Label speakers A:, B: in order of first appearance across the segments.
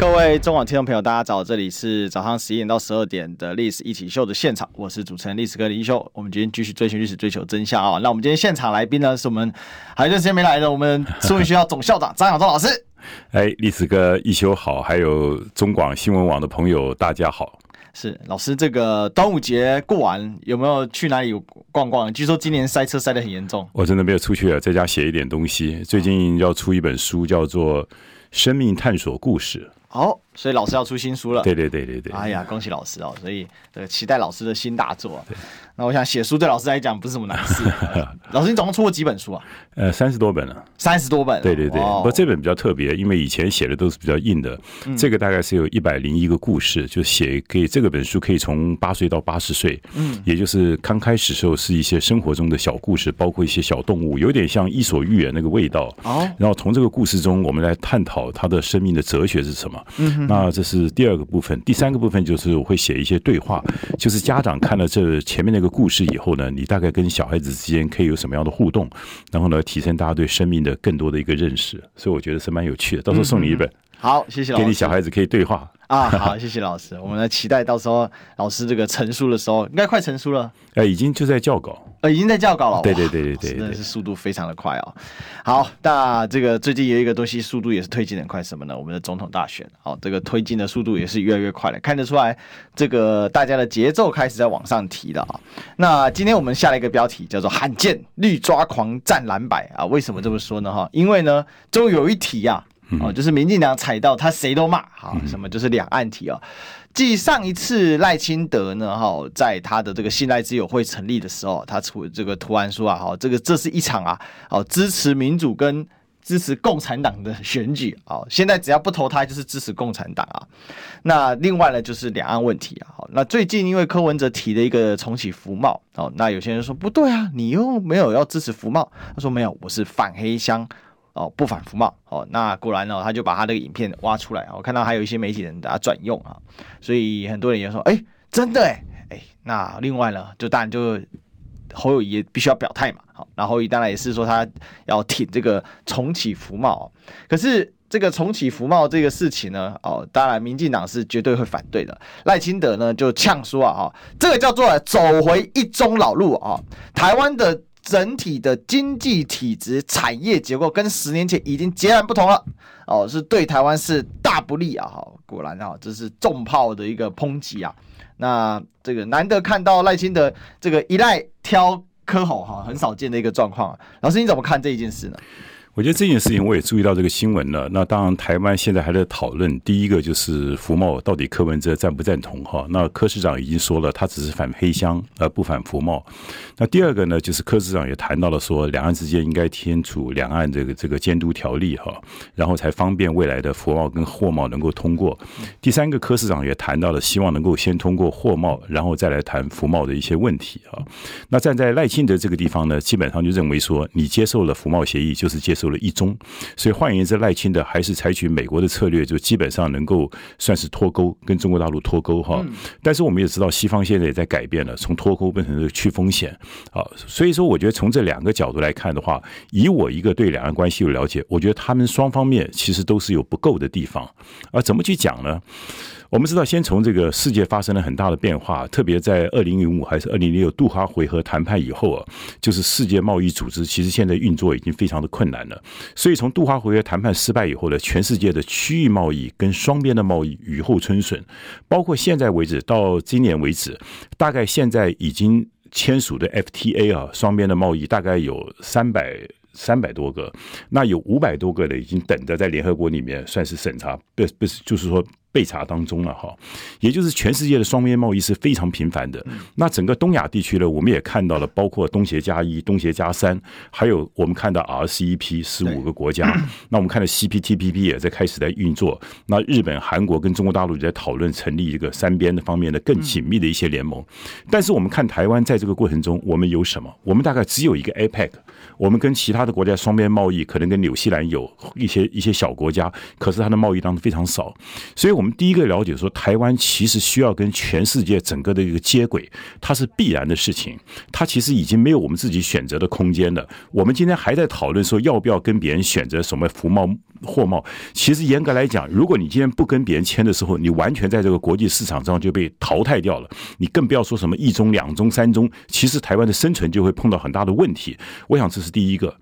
A: 各位中广听众朋友，大家早！这里是早上十一点到十二点的历史一起秀的现场，我是主持人历史哥李修。我们今天继续追寻历史，追求真相啊！那我们今天现场来宾呢，是我们还有一段时间没来的我们树荫学校总校长张亚忠老师。
B: 哎，历史哥一修好，还有中广新闻网的朋友，大家好。
A: 是老师，这个端午节过完有没有去哪里逛逛？据说今年塞车塞得很严重。
B: 我真的没有出去了，在家写一点东西。最近要出一本书，叫做《生命探索故事》。
A: 好、哦，所以老师要出新书了。
B: 对对对对对。
A: 哎呀，恭喜老师哦！所以这个期待老师的新大作。那我想写书对老师来讲不是什么难事。老师，你总共出过几本书啊？
B: 呃，三十多本了。
A: 三十多本。
B: 对对对。不过这本比较特别，因为以前写的都是比较硬的。嗯、这个大概是有一百零一个故事，就写可以这个本书可以从八岁到八十岁。嗯。也就是刚开始时候是一些生活中的小故事，包括一些小动物，有点像伊索寓言那个味道。哦。然后从这个故事中，我们来探讨他的生命的哲学是什么。嗯哼，那这是第二个部分，第三个部分就是我会写一些对话，就是家长看了这前面那个故事以后呢，你大概跟小孩子之间可以有什么样的互动，然后呢，提升大家对生命的更多的一个认识，所以我觉得是蛮有趣的。到时候送你一本，
A: 好，谢谢老师，
B: 给你小孩子可以对话。
A: 啊，好，谢谢老师。我们来期待到时候老师这个成书的时候，应该快成书了。
B: 呃，已经就在校稿，
A: 呃，已经在校稿了。
B: 对对对对对，
A: 真的是速度非常的快哦。好，那这个最近有一个东西速度也是推进的快，什么呢？我们的总统大选，好，这个推进的速度也是越来越快了，看得出来，这个大家的节奏开始在往上提了啊。那今天我们下了一个标题叫做“罕见绿抓狂战蓝白”啊，为什么这么说呢？哈，因为呢，终于有一题啊。哦，就是民进党踩到他谁都骂，好，什么就是两岸题哦。继上一次赖清德呢，哈，在他的这个信赖之友会成立的时候，他出这个突然说啊，哈，这个这是一场啊，哦，支持民主跟支持共产党的选举啊。现在只要不投他，就是支持共产党啊。那另外呢，就是两岸问题啊。好，那最近因为柯文哲提了一个重启服贸，哦，那有些人说不对啊，你又没有要支持服贸，他说没有，我是反黑箱。哦，不反服贸哦，那果然呢，他就把他这个影片挖出来，我看到还有一些媒体人把它转用啊，所以很多人也说，哎，真的哎哎，那另外呢，就当然就侯友谊必须要表态嘛，好，然后侯友宜当然也是说他要挺这个重启服贸，可是这个重启服贸这个事情呢，哦，当然民进党是绝对会反对的，赖清德呢就呛说啊，哈，这个叫做走回一中老路啊，台湾的。整体的经济体质、产业结构跟十年前已经截然不同了，哦，是对台湾是大不利啊！哈，果然啊，这是重炮的一个抨击啊。那这个难得看到赖清德这个一赖挑柯吼哈，很少见的一个状况。老师，你怎么看这一件事呢？
B: 我觉得这件事情我也注意到这个新闻了。那当然，台湾现在还在讨论。第一个就是服贸到底柯文哲赞不赞同哈？那柯市长已经说了，他只是反黑箱而不反服贸。那第二个呢，就是柯市长也谈到了说，两岸之间应该签署两岸这个这个监督条例哈，然后才方便未来的服贸跟货贸能够通过。第三个，柯市长也谈到了，希望能够先通过货贸，然后再来谈服贸的一些问题哈。那站在赖清德这个地方呢，基本上就认为说，你接受了服贸协议，就是接受。了一中，所以换言之，赖清德还是采取美国的策略，就基本上能够算是脱钩，跟中国大陆脱钩哈。但是我们也知道，西方现在也在改变了，从脱钩变成这个去风险啊。所以说，我觉得从这两个角度来看的话，以我一个对两岸关系有了解，我觉得他们双方面其实都是有不够的地方。啊怎么去讲呢？我们知道，先从这个世界发生了很大的变化，特别在二零零五还是二零零六杜哈回合谈判以后啊，就是世界贸易组织其实现在运作已经非常的困难了。所以从杜哈回合谈判失败以后呢，全世界的区域贸易跟双边的贸易雨后春笋，包括现在为止到今年为止，大概现在已经签署的 FTA 啊，双边的贸易大概有三百。三百多个，那有五百多个的已经等着在联合国里面算是审查，不不是，就是说备查当中了哈，也就是全世界的双边贸易是非常频繁的。那整个东亚地区呢，我们也看到了，包括东协加一、东协加三，还有我们看到 RCEP 十五个国家。那我们看到 CPTPP 也在开始在运作。那日本、韩国跟中国大陆也在讨论成立一个三边的方面的更紧密的一些联盟。但是我们看台湾在这个过程中，我们有什么？我们大概只有一个 APEC。我们跟其他的国家双边贸易，可能跟纽西兰有一些一些小国家，可是它的贸易当中非常少。所以，我们第一个了解说，台湾其实需要跟全世界整个的一个接轨，它是必然的事情。它其实已经没有我们自己选择的空间了。我们今天还在讨论说，要不要跟别人选择什么服贸、货贸？其实严格来讲，如果你今天不跟别人签的时候，你完全在这个国际市场上就被淘汰掉了。你更不要说什么一中、两中、三中，其实台湾的生存就会碰到很大的问题。我想这是。第一个，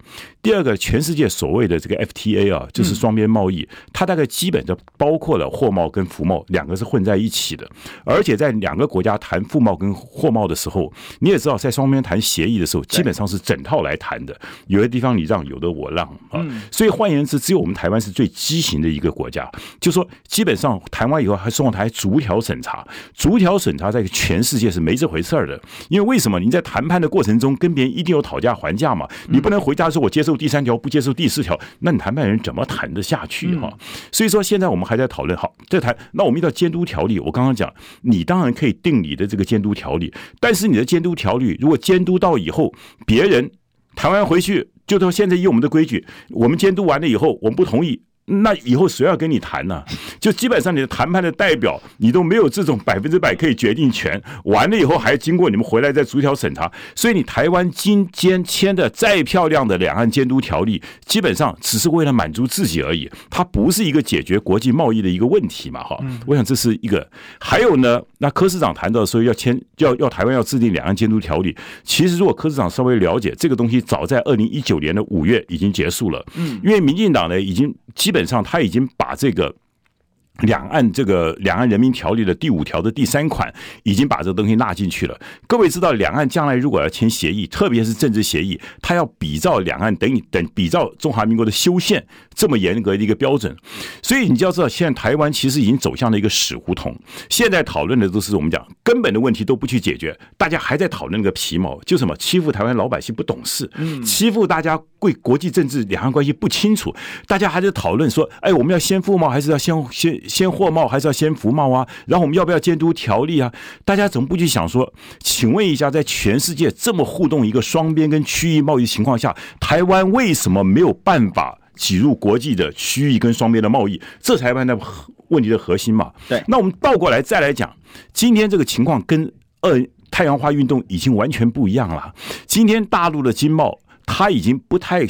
B: 第二个，全世界所谓的这个 FTA 啊，就是双边贸易，它大概基本就包括了货贸跟服贸两个是混在一起的，而且在两个国家谈服贸跟货贸的时候，你也知道，在双边谈协议的时候，基本上是整套来谈的，有的地方你让，有的我让啊，所以换言之，只有我们台湾是最畸形的一个国家，就说基本上谈完以后还送台逐条审查，逐条审查在全世界是没这回事儿的，因为为什么？你在谈判的过程中跟别人一定有讨价还价嘛。你不能回家说，我接受第三条，不接受第四条，那你谈判人怎么谈得下去哈？所以说，现在我们还在讨论，好，这谈，那我们遇到监督条例，我刚刚讲，你当然可以定你的这个监督条例，但是你的监督条例如果监督到以后，别人台湾回去，就说现在以我们的规矩，我们监督完了以后，我们不同意。那以后谁要跟你谈呢？就基本上你的谈判的代表，你都没有这种百分之百可以决定权。完了以后还经过你们回来再逐条审查，所以你台湾今天签的再漂亮的两岸监督条例，基本上只是为了满足自己而已，它不是一个解决国际贸易的一个问题嘛？哈，我想这是一个。还有呢，那柯市长谈到说要签，要要台湾要制定两岸监督条例，其实如果柯市长稍微了解这个东西，早在二零一九年的五月已经结束了。嗯，因为民进党呢已经基本。本上，他已经把这个两岸这个两岸人民条例的第五条的第三款，已经把这个东西纳进去了。各位知道，两岸将来如果要签协议，特别是政治协议，他要比照两岸等于等比照中华民国的修宪这么严格的一个标准。所以你就要知道，现在台湾其实已经走向了一个死胡同。现在讨论的都是我们讲根本的问题都不去解决，大家还在讨论那个皮毛，就什么欺负台湾老百姓不懂事，欺负大家对国际政治两岸关系不清楚，大家还在讨论说，哎，我们要先富吗还是要先先。先货贸还是要先服贸啊？然后我们要不要监督条例啊？大家怎么不去想说？请问一下，在全世界这么互动一个双边跟区域贸易情况下，台湾为什么没有办法挤入国际的区域跟双边的贸易？这才是那问题的核心嘛。对。那我们倒过来再来讲，今天这个情况跟二太阳花运动已经完全不一样了。今天大陆的经贸，它已经不太。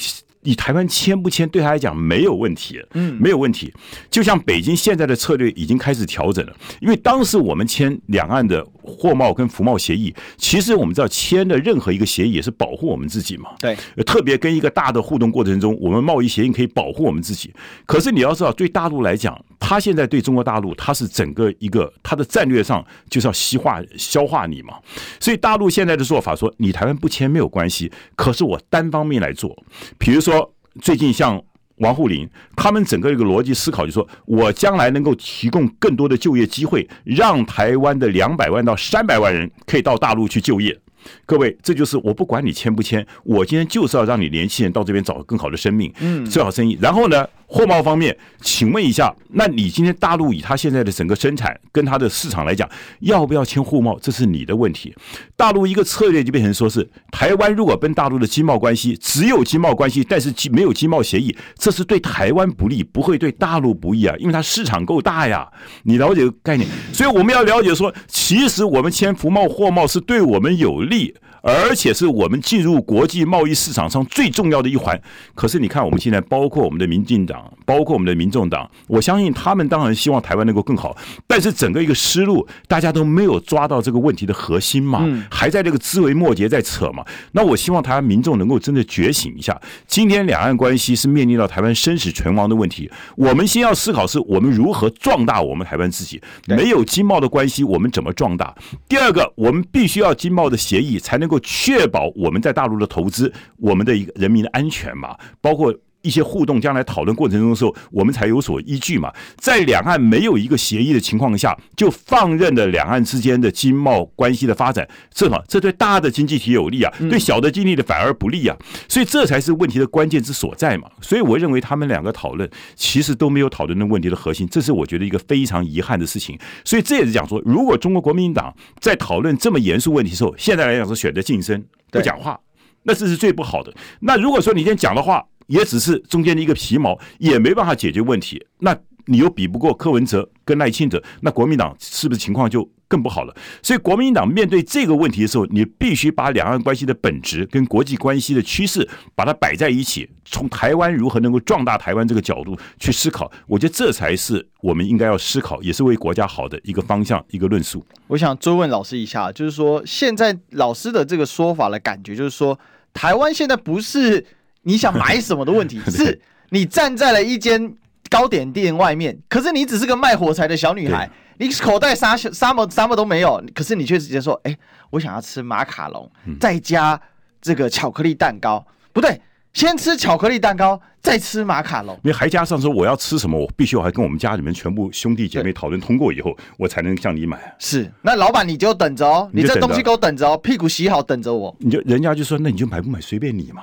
B: 你台湾签不签对他来讲没有问题，嗯，没有问题。就像北京现在的策略已经开始调整了，因为当时我们签两岸的货贸跟服贸协议，其实我们知道签的任何一个协议也是保护我们自己嘛，对。特别跟一个大的互动过程中，我们贸易协议可以保护我们自己。可是你要知道，对大陆来讲，他现在对中国大陆，他是整个一个他的战略上就是要西化消化你嘛。所以大陆现在的做法说，你台湾不签没有关系，可是我单方面来做，比如说。说最近像王沪宁，他们整个一个逻辑思考就是说，我将来能够提供更多的就业机会，让台湾的两百万到三百万人可以到大陆去就业。各位，这就是我不管你签不签，我今天就是要让你年轻人到这边找个更好的生命，嗯，最好生意。然后呢？货贸方面，请问一下，那你今天大陆以它现在的整个生产跟它的市场来讲，要不要签货贸？这是你的问题。大陆一个策略就变成说是，台湾如果跟大陆的经贸关系只有经贸关系，但是没有经贸协议，这是对台湾不利，不会对大陆不利啊，因为它市场够大呀。你了解概念？所以我们要了解说，其实我们签服贸货贸是对我们有利。而且是我们进入国际贸易市场上最重要的一环。可是你看，我们现在包括我们的民进党，包括我们的民众党，我相信他们当然希望台湾能够更好。但是整个一个思路，大家都没有抓到这个问题的核心嘛，还在这个枝微末节在扯嘛。那我希望台湾民众能够真的觉醒一下。今天两岸关系是面临到台湾生死存亡的问题。我们先要思考是我们如何壮大我们台湾自己。没有经贸的关系，我们怎么壮大？第二个，我们必须要经贸的协议才能能够确保我们在大陆的投资，我们的一个人民的安全嘛，包括一些互动，将来讨论过程中的时候，我们才有所依据嘛。在两岸没有一个协议的情况下，就放任了两岸之间的经贸关系的发展，这么这对大的经济体有利啊，对小的经济体反而不利啊。所以这才是问题的关键之所在嘛。所以我认为他们两个讨论其实都没有讨论的问题的核心，这是我觉得一个非常遗憾的事情。所以这也是讲说，如果中国国民党在讨论这么严肃问题的时候，现在来讲是选择噤声不讲话，那这是最不好的。那如果说你今天讲的话，也只是中间的一个皮毛，也没办法解决问题。那你又比不过柯文哲跟赖清德，那国民党是不是情况就更不好了？所以国民党面对这个问题的时候，你必须把两岸关系的本质跟国际关系的趋势把它摆在一起，从台湾如何能够壮大台湾这个角度去思考。我觉得这才是我们应该要思考，也是为国家好的一个方向，一个论述。
A: 我想追问老师一下，就是说现在老师的这个说法的感觉，就是说台湾现在不是。你想买什么的问题，是你站在了一间糕点店外面，可是你只是个卖火柴的小女孩，你口袋啥啥么啥么都没有，可是你却直接说：“哎，我想要吃马卡龙，再加这个巧克力蛋糕。”不对，先吃巧克力蛋糕，再吃马卡龙。
B: 你还加上说我要吃什么，我必须我还跟我们家里面全部兄弟姐妹讨论通过以后，我才能向你买。
A: 是，那老板你就等着哦，你这东西给我等着哦，屁股洗好等着我。
B: 你就人家就说，那你就买不买随便你嘛。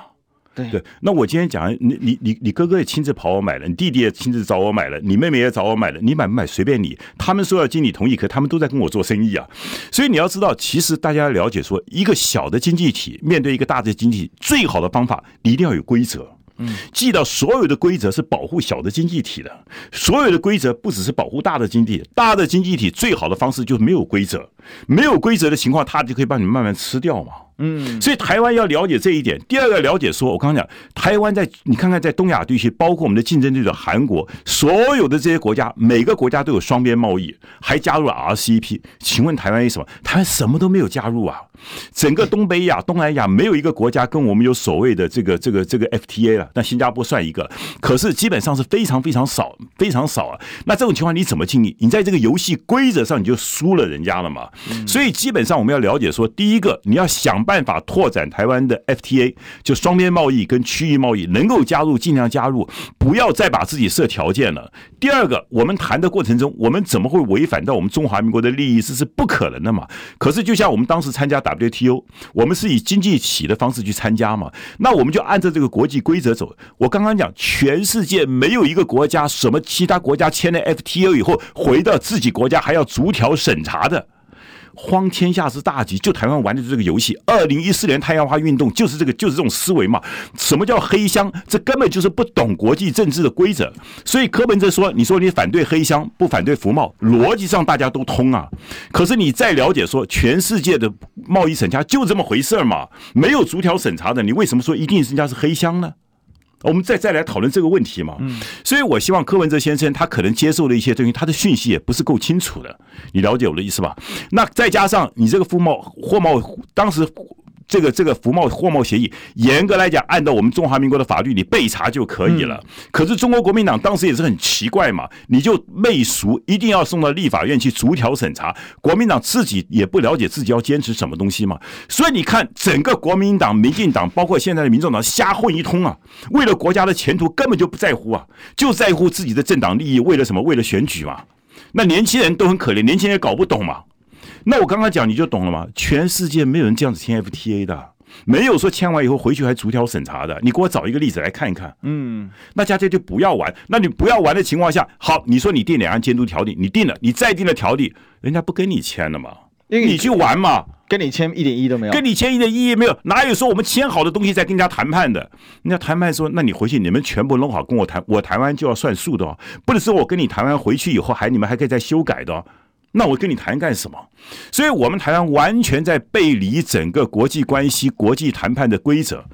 B: 对对，那我今天讲，你你你你哥哥也亲自跑我买了，你弟弟也亲自找我买了，你妹妹也找我买了，你买不买随便你。他们说要经理同意，可他们都在跟我做生意啊。所以你要知道，其实大家要了解说，一个小的经济体面对一个大的经济体，最好的方法你一定要有规则。嗯，记到所有的规则是保护小的经济体的，所有的规则不只是保护大的经济，大的经济体最好的方式就是没有规则，没有规则的情况，它就可以把你慢慢吃掉嘛。嗯，所以台湾要了解这一点。第二个了解说，我刚刚讲，台湾在你看看在东亚地区，包括我们的竞争对手韩国，所有的这些国家，每个国家都有双边贸易，还加入了 RCEP。请问台湾为什么？台湾什么都没有加入啊？整个东北亚、东南亚没有一个国家跟我们有所谓的这个、这个、这个 FTA 了。那新加坡算一个，可是基本上是非常非常少，非常少啊。那这种情况你怎么经营？你在这个游戏规则上你就输了人家了嘛。所以基本上我们要了解说，第一个你要想。办法拓展台湾的 FTA，就双边贸易跟区域贸易能够加入，尽量加入，不要再把自己设条件了。第二个，我们谈的过程中，我们怎么会违反到我们中华民国的利益？这是不可能的嘛。可是，就像我们当时参加 WTO，我们是以经济体的方式去参加嘛，那我们就按照这个国际规则走。我刚刚讲，全世界没有一个国家，什么其他国家签了 FTA 以后，回到自己国家还要逐条审查的。荒天下之大稽，就台湾玩的这个游戏。二零一四年太阳花运动就是这个，就是这种思维嘛。什么叫黑箱？这根本就是不懂国际政治的规则。所以柯文哲说：“你说你反对黑箱，不反对服贸，逻辑上大家都通啊。可是你再了解说，全世界的贸易审查就这么回事嘛，没有逐条审查的，你为什么说一定人家是黑箱呢？”我们再再来讨论这个问题嘛，所以我希望柯文哲先生他可能接受的一些东西，他的讯息也不是够清楚的，你了解我的意思吧？那再加上你这个服贸货贸当时。这个这个服贸货贸协议，严格来讲，按照我们中华民国的法律，你备查就可以了。可是中国国民党当时也是很奇怪嘛，你就媚俗，一定要送到立法院去逐条审查。国民党自己也不了解自己要坚持什么东西嘛。所以你看，整个国民党、民进党，包括现在的民众党，瞎混一通啊。为了国家的前途，根本就不在乎啊，就在乎自己的政党利益。为了什么？为了选举嘛。那年轻人都很可怜，年轻人也搞不懂嘛。那我刚刚讲你就懂了吗？全世界没有人这样子签 FTA 的，没有说签完以后回去还逐条审查的。你给我找一个例子来看一看。嗯，那大家就不要玩。那你不要玩的情况下，好，你说你定两岸监督条例，你定了，你再定了条例，人家不跟你签了嘛？你去玩嘛？
A: 跟你签一点意义都没有。
B: 跟你签一点意义没有？哪有说我们签好的东西再跟人家谈判的？人家谈判说，那你回去你们全部弄好跟我谈，我谈完就要算数的哦，不能说我跟你谈完回去以后还你们还可以再修改的。那我跟你谈干什么？所以，我们台湾完全在背离整个国际关系、国际谈判的规则。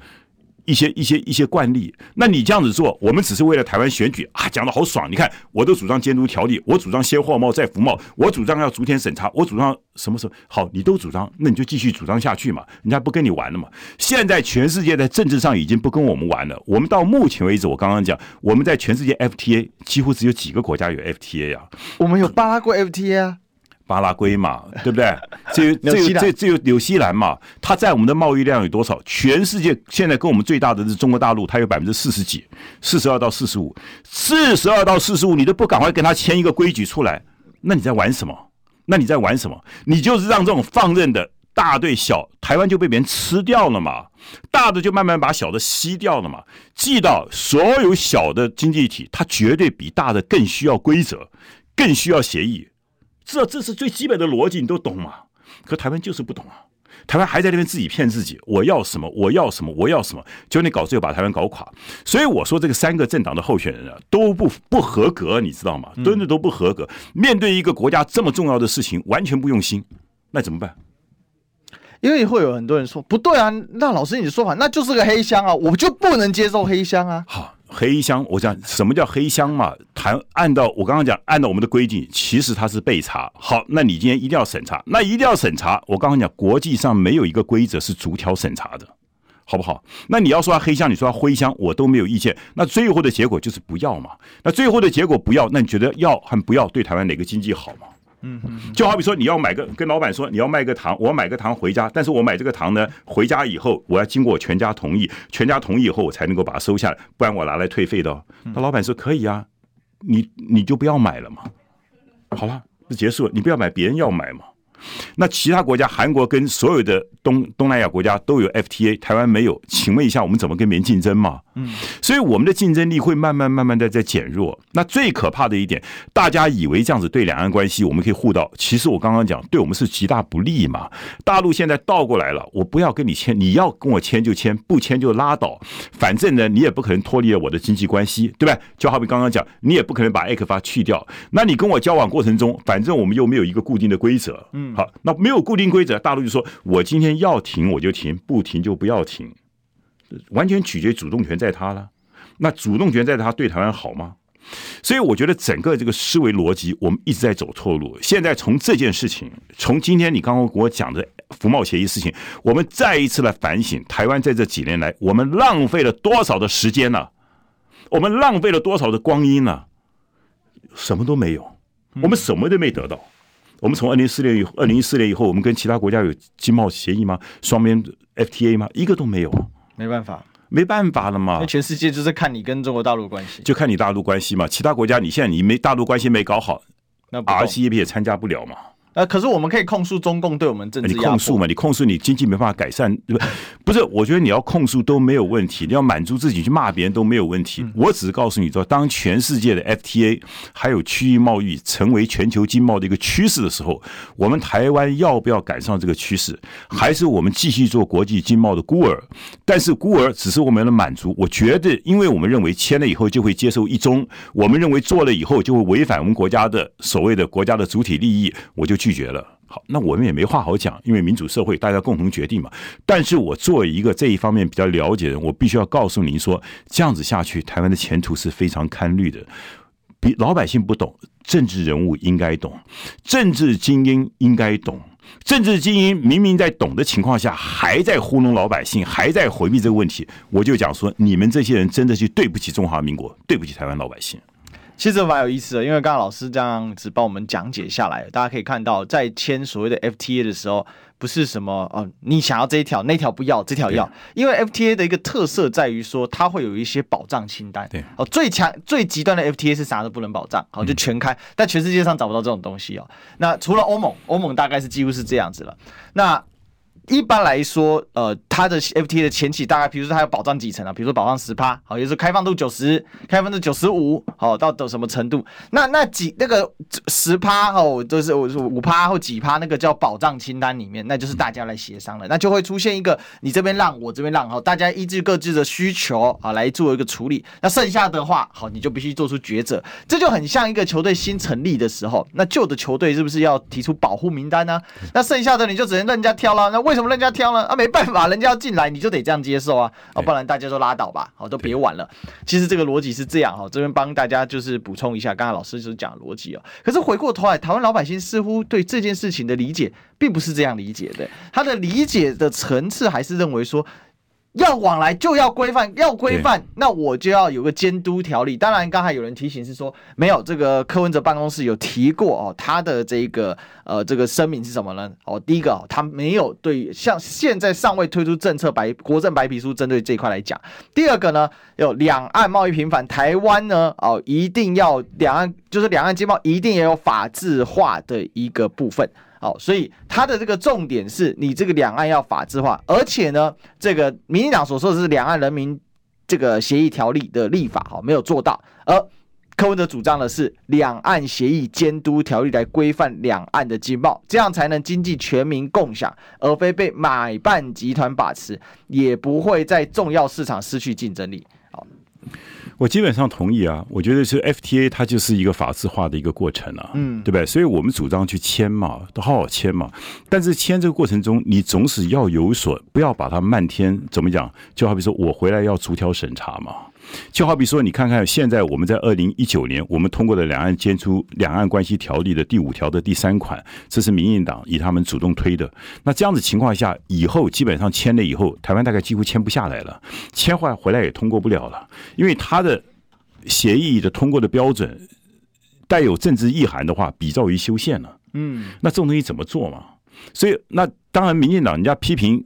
B: 一些一些一些惯例，那你这样子做，我们只是为了台湾选举啊，讲的好爽。你看，我都主张监督条例，我主张先货贸再服贸，我主张要逐天审查，我主张什么时候好，你都主张，那你就继续主张下去嘛，人家不跟你玩了嘛。现在全世界在政治上已经不跟我们玩了。我们到目前为止，我刚刚讲，我们在全世界 FTA 几乎只有几个国家有 FTA、啊？
A: 我们有巴拉圭 FTA 啊。
B: 巴拉圭嘛，对不对？这这这这有纽西兰嘛？它在我们的贸易量有多少？全世界现在跟我们最大的是中国大陆，它有百分之四十几，四十二到四十五，四十二到四十五，你都不赶快跟他签一个规矩出来，那你在玩什么？那你在玩什么？你就是让这种放任的大对小，台湾就被别人吃掉了嘛？大的就慢慢把小的吸掉了嘛？记到所有小的经济体，它绝对比大的更需要规则，更需要协议。这这是最基本的逻辑，你都懂吗？可台湾就是不懂啊！台湾还在那边自己骗自己，我要什么，我要什么，我要什么，结果你搞最后把台湾搞垮。所以我说，这个三个政党的候选人啊，都不不合格，你知道吗？真的都不合格。面对一个国家这么重要的事情，完全不用心，那怎么办？
A: 因为会有很多人说不对啊，那老师你的说法那就是个黑箱啊，我就不能接受黑箱啊。
B: 好。黑箱，我讲什么叫黑箱嘛？谈按照我刚刚讲，按照我们的规定，其实它是被查。好，那你今天一定要审查，那一定要审查。我刚刚讲，国际上没有一个规则是逐条审查的，好不好？那你要说它黑箱，你说它灰箱，我都没有意见。那最后的结果就是不要嘛。那最后的结果不要，那你觉得要和不要对台湾哪个经济好嘛？嗯嗯，就好比说你要买个跟老板说你要卖个糖，我要买个糖回家，但是我买这个糖呢，回家以后我要经过全家同意，全家同意以后我才能够把它收下来，不然我拿来退费的哦。那老板说可以啊，你你就不要买了嘛，好了，就结束了，你不要买，别人要买嘛。那其他国家，韩国跟所有的东东南亚国家都有 FTA，台湾没有，请问一下，我们怎么跟别人竞争嘛？嗯，所以我们的竞争力会慢慢慢慢的在减弱。那最可怕的一点，大家以为这样子对两岸关系我们可以互道，其实我刚刚讲，对我们是极大不利嘛。大陆现在倒过来了，我不要跟你签，你要跟我签就签，不签就拉倒。反正呢，你也不可能脱离了我的经济关系，对吧？就好比刚刚讲，你也不可能把 ECFA 去掉。那你跟我交往过程中，反正我们又没有一个固定的规则，嗯。好，那没有固定规则，大陆就说我今天要停我就停，不停就不要停，完全取决主动权在他了。那主动权在他，对台湾好吗？所以我觉得整个这个思维逻辑，我们一直在走错路。现在从这件事情，从今天你刚刚给我讲的服贸协议事情，我们再一次来反省台湾在这几年来，我们浪费了多少的时间呢？我们浪费了多少的光阴呢？什么都没有，我们什么都没得到。我们从二零一四年以二零一四年以后，我们跟其他国家有经贸协议吗？双边 FTA 吗？一个都没有。
A: 没办法，
B: 没办法了嘛。
A: 全世界就是看你跟中国大陆关系，
B: 就看你大陆关系嘛。其他国家，你现在你没大陆关系没搞好，那 RCEP 也参加不了嘛。
A: 呃，可是我们可以控诉中共对我们政治。
B: 你控诉嘛？你控诉你经济没办法改善，对不？不是，我觉得你要控诉都没有问题，你要满足自己去骂别人都没有问题。我只是告诉你说，当全世界的 FTA 还有区域贸易成为全球经贸的一个趋势的时候，我们台湾要不要赶上这个趋势？还是我们继续做国际经贸的孤儿？但是孤儿只是我们的满足。我觉得，因为我们认为签了以后就会接受一中，我们认为做了以后就会违反我们国家的所谓的国家的主体利益，我就。拒绝了，好，那我们也没话好讲，因为民主社会大家共同决定嘛。但是我作为一个这一方面比较了解的人，我必须要告诉您说，这样子下去，台湾的前途是非常堪虑的。比老百姓不懂，政治人物应该懂，政治精英应该懂。政治精英明明在懂的情况下，还在糊弄老百姓，还在回避这个问题，我就讲说，你们这些人真的是对不起中华民国，对不起台湾老百姓。
A: 其实蛮有意思的，因为刚刚老师这样子帮我们讲解下来，大家可以看到，在签所谓的 FTA 的时候，不是什么哦，你想要这一条，那条不要，这条要，因为 FTA 的一个特色在于说，它会有一些保障清单。对，哦，最强最极端的 FTA 是啥都不能保障，好，就全开，但全世界上找不到这种东西哦。那除了欧盟，欧盟大概是几乎是这样子了。那一般来说，呃，它的 FTA 的前期大概，比如说它有保障几层啊？比如说保障十趴，好，也就是开放度九十，开放度九十五，好，到到什么程度？那那几那个十趴哦，就是我说五趴或几趴，那个叫保障清单里面，那就是大家来协商了，那就会出现一个你这边让，我这边让，好，大家依据各自的需求啊来做一个处理。那剩下的话，好，你就必须做出抉择。这就很像一个球队新成立的时候，那旧的球队是不是要提出保护名单呢？那剩下的你就只能任人家挑了。那为为什么人家挑呢啊？没办法，人家要进来，你就得这样接受啊！啊，不然大家都拉倒吧，好，都别玩了。其实这个逻辑是这样哈，这边帮大家就是补充一下，刚才老师就是讲逻辑啊。可是回过头来，台湾老百姓似乎对这件事情的理解并不是这样理解的，他的理解的层次还是认为说，要往来就要规范，要规范，那我就要有个监督条例。当然，刚才有人提醒是说，没有这个柯文哲办公室有提过哦，他的这个呃这个声明是什么呢？哦，第一个哦，他没有对像现在尚未推出政策白国政白皮书针对这一块来讲。第二个呢，有两岸贸易频繁，台湾呢哦一定要两岸就是两岸经贸一定也有法制化的一个部分。好，所以他的这个重点是你这个两岸要法制化，而且呢，这个民进党所说的是两岸人民这个协议条例的立法，好，没有做到。而柯文哲主张的是两岸协议监督条例来规范两岸的经贸，这样才能经济全民共享，而非被买办集团把持，也不会在重要市场失去竞争力。好。
B: 我基本上同意啊，我觉得是 FTA 它就是一个法制化的一个过程啊，嗯，对不对？所以我们主张去签嘛，都好好签嘛。但是签这个过程中，你总是要有所，不要把它漫天怎么讲？就好比说我回来要逐条审查嘛。就好比说，你看看现在我们在二零一九年，我们通过的两岸监出两岸关系条例的第五条的第三款，这是民进党以他们主动推的。那这样子情况下，以后基本上签了以后，台湾大概几乎签不下来了，签回来回来也通过不了了，因为他的协议的通过的标准带有政治意涵的话，比照于修宪了。嗯，那这种东西怎么做嘛？所以那当然，民进党人家批评。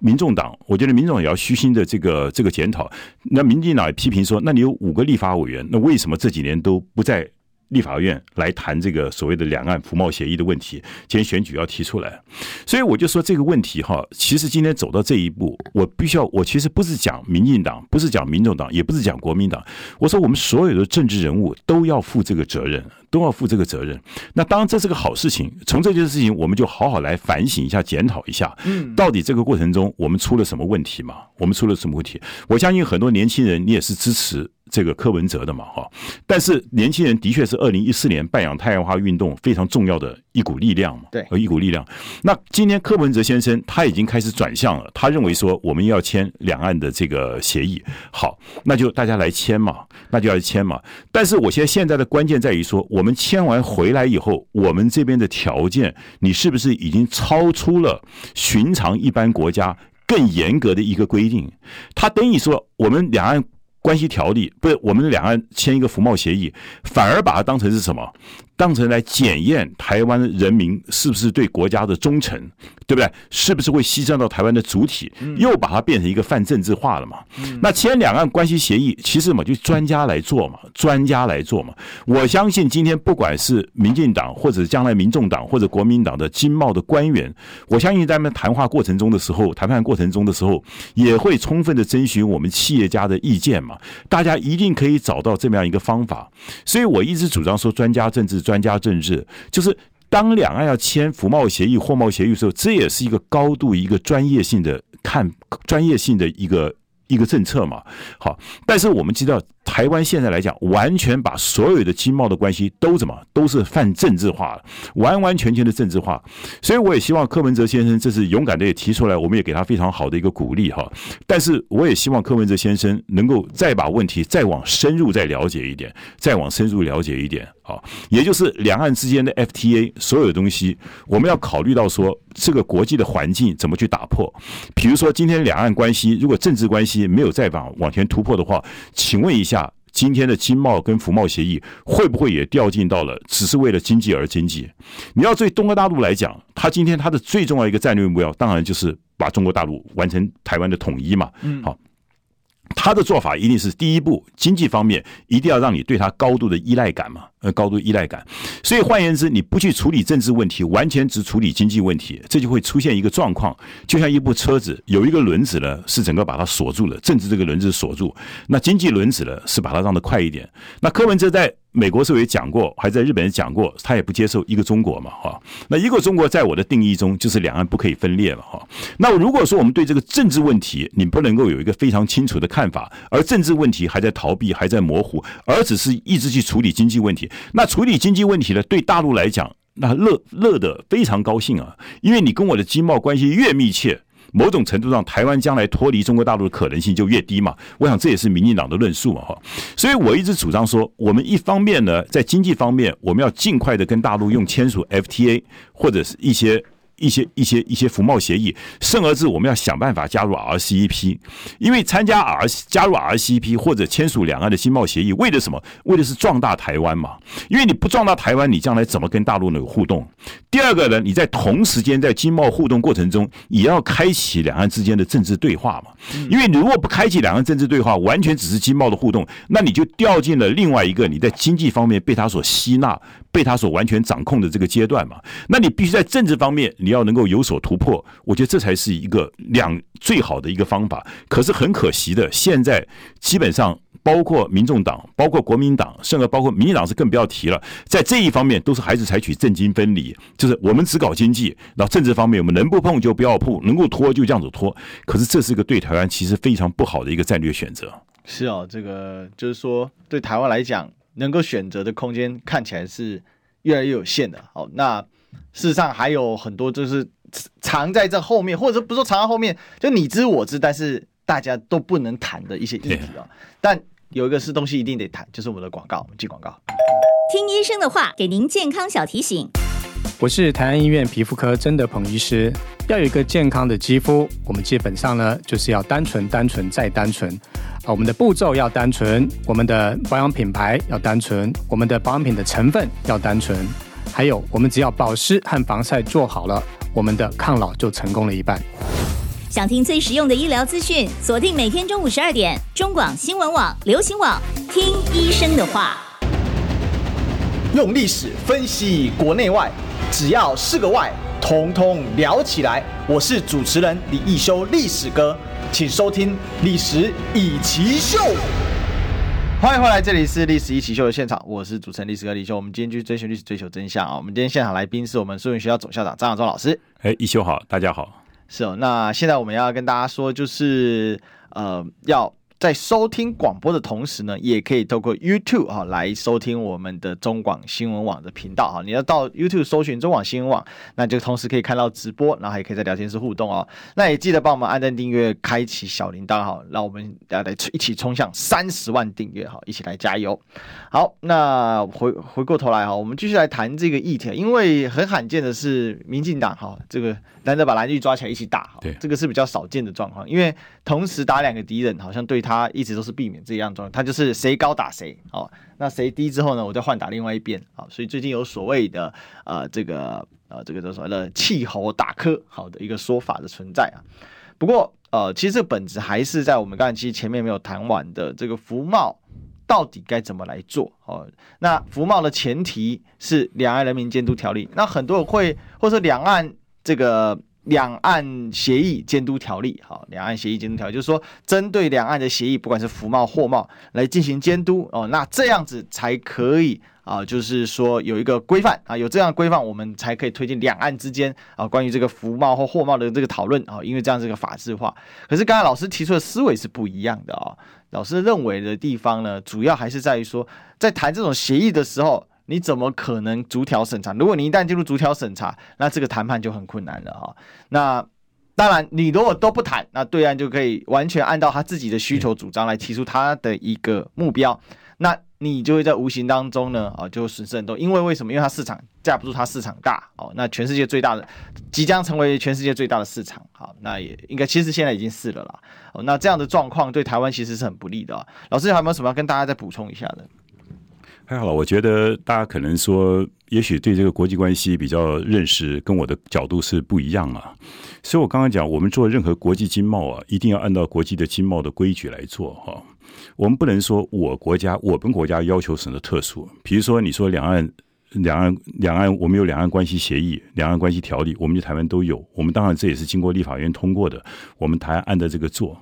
B: 民众党，我觉得民众也要虚心的这个这个检讨。那民进党也批评说，那你有五个立法委员，那为什么这几年都不在立法院来谈这个所谓的两岸服贸协议的问题？今天选举要提出来，所以我就说这个问题哈，其实今天走到这一步，我必须要，我其实不是讲民进党，不是讲民众党，也不是讲国民党，我说我们所有的政治人物都要负这个责任。都要负这个责任。那当然这是个好事情。从这件事情，我们就好好来反省一下、检讨一下，嗯，到底这个过程中我们出了什么问题嘛？我们出了什么问题？我相信很多年轻人，你也是支持这个柯文哲的嘛，哈。但是年轻人的确是二零一四年半氧太阳花运动非常重要的一股力量嘛，对，和一股力量。那今天柯文哲先生他已经开始转向了，他认为说我们要签两岸的这个协议，好，那就大家来签嘛，那就要签嘛。但是我现在现在的关键在于说我。我们签完回来以后，我们这边的条件，你是不是已经超出了寻常一般国家更严格的一个规定？他等于说，我们两岸关系条例不是我们两岸签一个服贸协议，反而把它当成是什么？当成来检验台湾人民是不是对国家的忠诚，对不对？是不是会牺牲到台湾的主体？又把它变成一个泛政治化了嘛？那签两岸关系协议，其实嘛，就专家来做嘛，专家来做嘛。我相信今天不管是民进党，或者将来民众党，或者国民党的经贸的官员，我相信在他们谈话过程中的时候，谈判过程中的时候，也会充分的征询我们企业家的意见嘛。大家一定可以找到这么样一个方法。所以我一直主张说，专家政治专。家政治就是，当两岸要签服贸协议、货贸协议的时候，这也是一个高度一个专业性的看专业性的一个一个政策嘛。好，但是我们知道。台湾现在来讲，完全把所有的经贸的关系都怎么都是泛政治化了，完完全全的政治化。所以我也希望柯文哲先生这是勇敢的也提出来，我们也给他非常好的一个鼓励哈。但是我也希望柯文哲先生能够再把问题再往深入再了解一点，再往深入了解一点啊。也就是两岸之间的 FTA 所有的东西，我们要考虑到说这个国际的环境怎么去打破。比如说今天两岸关系如果政治关系没有再往往前突破的话，请问一下。下今天的经贸跟服贸协议会不会也掉进到了只是为了经济而经济？你要对东欧大陆来讲，他今天他的最重要一个战略目标，当然就是把中国大陆完成台湾的统一嘛。嗯，好。他的做法一定是第一步，经济方面一定要让你对他高度的依赖感嘛，呃，高度依赖感。所以换言之，你不去处理政治问题，完全只处理经济问题，这就会出现一个状况，就像一部车子有一个轮子呢，是整个把它锁住了，政治这个轮子锁住，那经济轮子呢，是把它让的快一点。那柯文哲在。美国是不是也讲过，还在日本也讲过，他也不接受一个中国嘛，哈。那一个中国在我的定义中就是两岸不可以分裂嘛，哈。那如果说我们对这个政治问题，你不能够有一个非常清楚的看法，而政治问题还在逃避，还在模糊，而只是一直去处理经济问题，那处理经济问题呢，对大陆来讲，那乐乐得非常高兴啊，因为你跟我的经贸关系越密切。某种程度上，台湾将来脱离中国大陆的可能性就越低嘛。我想这也是民进党的论述嘛，哈。所以我一直主张说，我们一方面呢，在经济方面，我们要尽快的跟大陆用签署 FTA 或者是一些。一些一些一些服贸协议，甚而至我们要想办法加入 RCEP，因为参加 R 加入 RCEP 或者签署两岸的经贸协议，为了什么？为的是壮大台湾嘛。因为你不壮大台湾，你将来怎么跟大陆有互动？第二个呢，你在同时间在经贸互动过程中，也要开启两岸之间的政治对话嘛。因为你如果不开启两岸政治对话，完全只是经贸的互动，那你就掉进了另外一个你在经济方面被他所吸纳、被他所完全掌控的这个阶段嘛。那你必须在政治方面你要能够有所突破，我觉得这才是一个两最好的一个方法。可是很可惜的，现在基本上包括民众党、包括国民党，甚至包括民进党是更不要提了，在这一方面都是还是采取政经分离，就是我们只搞经济，然后政治方面我们能不碰就不要碰，能够拖就这样子拖。可是这是一个对台湾其实非常不好的一个战略选择。
A: 是哦，这个就是说对台湾来讲，能够选择的空间看起来是越来越有限的。好，那。事实上还有很多，就是藏在这后面，或者不说藏在后面，就你知我知，但是大家都不能谈的一些议题啊。但有一个是东西一定得谈，就是我们的广告。我们进广告。
C: 听医生的话，给您健康小提醒。
D: 我是台安医院皮肤科曾德鹏医师。要有一个健康的肌肤，我们基本上呢就是要单纯、单纯再单纯啊。我们的步骤要单纯，我们的保养品牌要单纯，我们的保养品的成分要单纯。还有，我们只要保湿和防晒做好了，我们的抗老就成功了一半。
C: 想听最实用的医疗资讯，锁定每天中午十二点，中广新闻网、流行网，听医生的话。
A: 用历史分析国内外，只要是个“外”，统统聊起来。我是主持人李一修，历史哥，请收听《历史以奇秀》。欢迎回来，这里是历史一起秀的现场，我是主持人历史哥李修。我们今天去追寻历史，追求真相啊！我们今天现场来宾是我们树云学校总校长张亚忠老师。
B: 哎，一修好，大家好。
A: 是哦，那现在我们要跟大家说，就是呃，要。在收听广播的同时呢，也可以透过 YouTube 啊来收听我们的中广新闻网的频道哈。你要到 YouTube 搜寻中广新闻网，那就同时可以看到直播，然后也可以在聊天室互动哦。那也记得帮我们按赞订阅，开启小铃铛哈，让我们大家来一起冲向三十万订阅哈，一起来加油。好，那回回过头来哈，我们继续来谈这个议题，因为很罕见的是民进党哈，这个难得把蓝绿抓起来一起打哈，对，这个是比较少见的状况，因为同时打两个敌人，好像对他。他一直都是避免这样状况，他就是谁高打谁，哦，那谁低之后呢，我再换打另外一边，好，所以最近有所谓的呃这个呃这个叫什么的气候打磕，好的一个说法的存在啊。不过呃，其实这本质还是在我们刚才其实前面没有谈完的这个服贸到底该怎么来做哦。那服贸的前提是两岸人民监督条例，那很多人会或者两岸这个。两岸协议监督条例，好，两岸协议监督条例就是说，针对两岸的协议，不管是服贸、货贸，来进行监督哦，那这样子才可以啊，就是说有一个规范啊，有这样规范，我们才可以推进两岸之间啊，关于这个服贸或货贸的这个讨论啊，因为这样是个法制化。可是刚才老师提出的思维是不一样的啊，老师认为的地方呢，主要还是在于说，在谈这种协议的时候。你怎么可能逐条审查？如果你一旦进入逐条审查，那这个谈判就很困难了哈。那当然，你如果都不谈，那对岸就可以完全按照他自己的需求主张来提出他的一个目标，那你就会在无形当中呢啊，就损失很多。因为为什么？因为它市场架不住它市场大哦。那全世界最大的即将成为全世界最大的市场，好，那也应该其实现在已经是了啦。哦，那这样的状况对台湾其实是很不利的。老师还有没有什么要跟大家再补充一下的？
B: 还好，我觉得大家可能说，也许对这个国际关系比较认识，跟我的角度是不一样啊。所以我刚刚讲，我们做任何国际经贸啊，一定要按照国际的经贸的规矩来做哈。我们不能说我国家我们国家要求什么特殊，比如说你说两岸。两岸两岸，我们有两岸关系协议、两岸关系条例，我们就台湾都有。我们当然这也是经过立法院通过的，我们台湾按照这个做。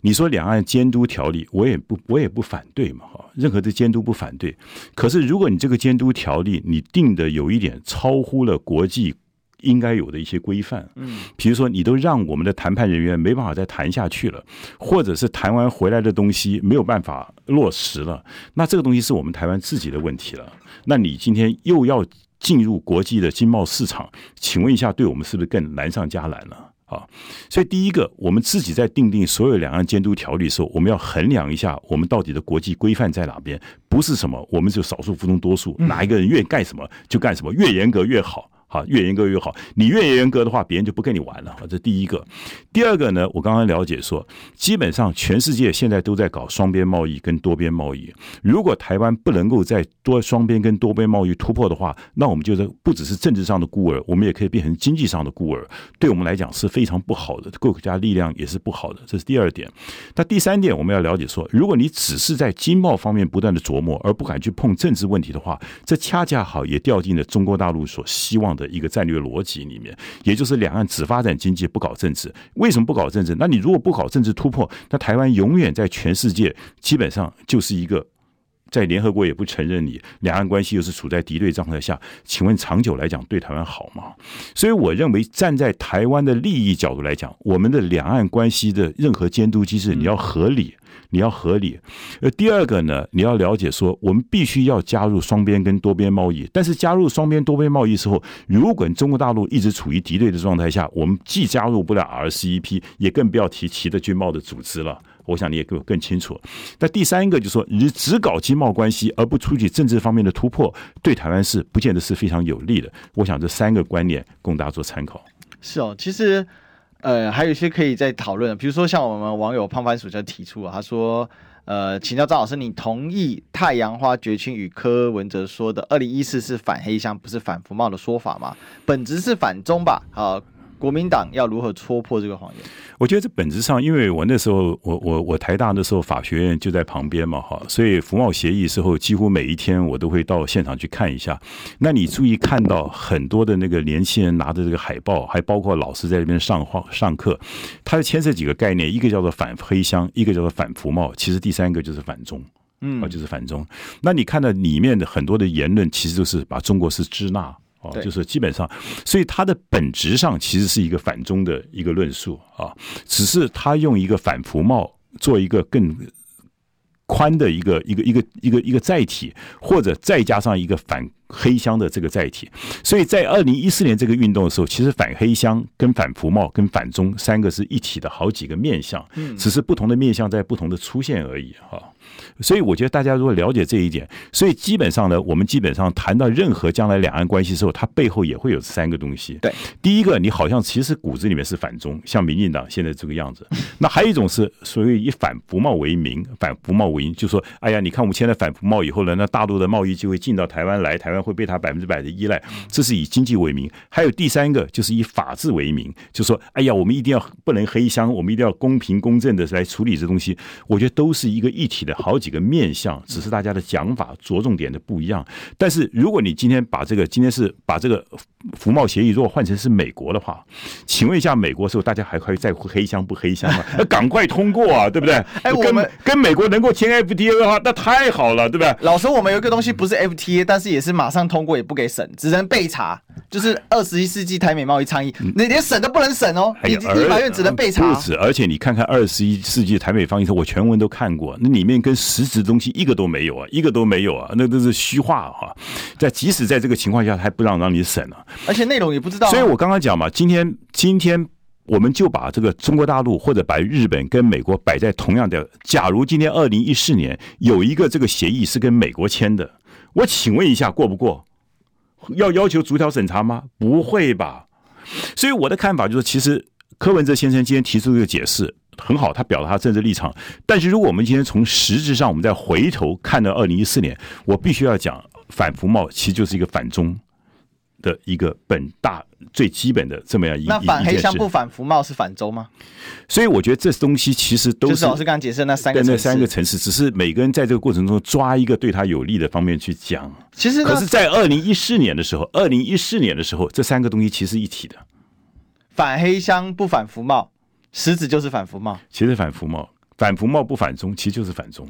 B: 你说两岸监督条例，我也不我也不反对嘛，哈，任何的监督不反对。可是如果你这个监督条例你定的有一点超乎了国际应该有的一些规范，嗯，比如说你都让我们的谈判人员没办法再谈下去了，或者是谈完回来的东西没有办法落实了，那这个东西是我们台湾自己的问题了。那你今天又要进入国际的经贸市场，请问一下，对我们是不是更难上加难了啊？所以第一个，我们自己在定定所有两岸监督条例的时候，我们要衡量一下，我们到底的国际规范在哪边？不是什么，我们就少数服从多数，哪一个人愿意干什么就干什么，越严格越好。好，越严格越好。你越严格的话，别人就不跟你玩了。好，这第一个。第二个呢，我刚刚了解说，基本上全世界现在都在搞双边贸易跟多边贸易。如果台湾不能够在多双边跟多边贸易突破的话，那我们就是不只是政治上的孤儿，我们也可以变成经济上的孤儿。对我们来讲是非常不好的，各国家力量也是不好的。这是第二点。那第三点，我们要了解说，如果你只是在经贸方面不断的琢磨，而不敢去碰政治问题的话，这恰恰好也掉进了中国大陆所希望的。的一个战略逻辑里面，也就是两岸只发展经济，不搞政治。为什么不搞政治？那你如果不搞政治突破，那台湾永远在全世界基本上就是一个在联合国也不承认你，两岸关系又是处在敌对状态下。请问长久来讲对台湾好吗？所以我认为站在台湾的利益角度来讲，我们的两岸关系的任何监督机制你要合理。你要合理，呃，第二个呢，你要了解说，我们必须要加入双边跟多边贸易，但是加入双边多边贸易时候，如果中国大陆一直处于敌对的状态下，我们既加入不了 RCEP，也更不要提其他军贸的组织了。我想你也更更清楚。那第三个就是说，你只搞经贸关系而不出去政治方面的突破，对台湾是不见得是非常有利的。我想这三个观念供大家做参考。
A: 是哦，其实。呃，还有一些可以再讨论，比如说像我们网友胖番薯就提出啊，他说，呃，请教张老师，你同意太阳花绝青与柯文哲说的“二零一四是反黑箱，不是反福茂”的说法吗？本质是反中吧？好。国民党要如何戳破这个谎言？
B: 我觉得这本质上，因为我那时候，我我我台大的时候法学院就在旁边嘛，哈，所以服贸协议时候，几乎每一天我都会到现场去看一下。那你注意看到很多的那个年轻人拿着这个海报，还包括老师在这边上话上课，他牵涉几个概念，一个叫做反黑箱，一个叫做反服贸，其实第三个就是反中，嗯，啊，就是反中。那你看到里面的很多的言论，其实都是把中国是支那。哦，就是基本上，所以它的本质上其实是一个反中的一个论述啊，只是他用一个反服贸做一个更宽的一个一个一个一个一个载体，或者再加上一个反黑箱的这个载体。所以在二零一四年这个运动的时候，其实反黑箱跟反服贸跟反中三个是一体的好几个面向，只是不同的面向在不同的出现而已哈。所以我觉得大家如果了解这一点，所以基本上呢，我们基本上谈到任何将来两岸关系的时候，它背后也会有三个东西。
A: 对，
B: 第一个，你好像其实骨子里面是反中，像民进党现在这个样子。那还有一种是所谓以反服贸为名，反服贸为因，就说，哎呀，你看我们现在反服贸以后呢，那大陆的贸易就会进到台湾来，台湾会被他百分之百的依赖，这是以经济为名。还有第三个就是以法治为名，就说，哎呀，我们一定要不能黑箱，我们一定要公平公正的来处理这东西。我觉得都是一个一体的好几个面向，只是大家的讲法着重点的不一样。但是如果你今天把这个今天是把这个服贸协议如果换成是美国的话，请问一下，美国的时候大家还会在乎黑箱不黑箱吗？那 赶快通过啊，对不对？哎，我们跟美国能够签 FTA 的话，那太好了，对不对？
A: 老师，我们有一个东西不是 FTA，但是也是马上通过，也不给审，只能被查，就是二十一世纪台美贸易倡议，你连审都不能审哦，你立法院只能被查。
B: 不止，而且你看看二十一世纪台美方案，我全文都看过，那里面跟实质东西一个都没有啊，一个都没有啊，那都是虚话哈。在即使在这个情况下，还不让让你审呢、啊，
A: 而且内容也不知道、啊。
B: 所以我刚刚讲嘛，今天今天我们就把这个中国大陆或者把日本跟美国摆在同样的。假如今天二零一四年有一个这个协议是跟美国签的，我请问一下过不过？要要求逐条审查吗？不会吧。所以我的看法就是，其实柯文哲先生今天提出这个解释。很好，他表达他政治立场。但是如果我们今天从实质上，我们再回头看到二零一四年，我必须要讲反服贸其实就是一个反中的一个本大最基本的这么样一。
A: 那反黑箱不反服贸是反中吗？
B: 所以我觉得这东西其实都是，
A: 就是老师刚刚解释那三个
B: 那三个城市，只是每个人在这个过程中抓一个对他有利的方面去讲。
A: 其实，
B: 可是，在二零一四年的时候，二零一四年的时候，这三个东西其实一体的。
A: 反黑箱不反服贸。实质就是反服贸，
B: 其实反服贸，反服贸不反中，其实就是反中。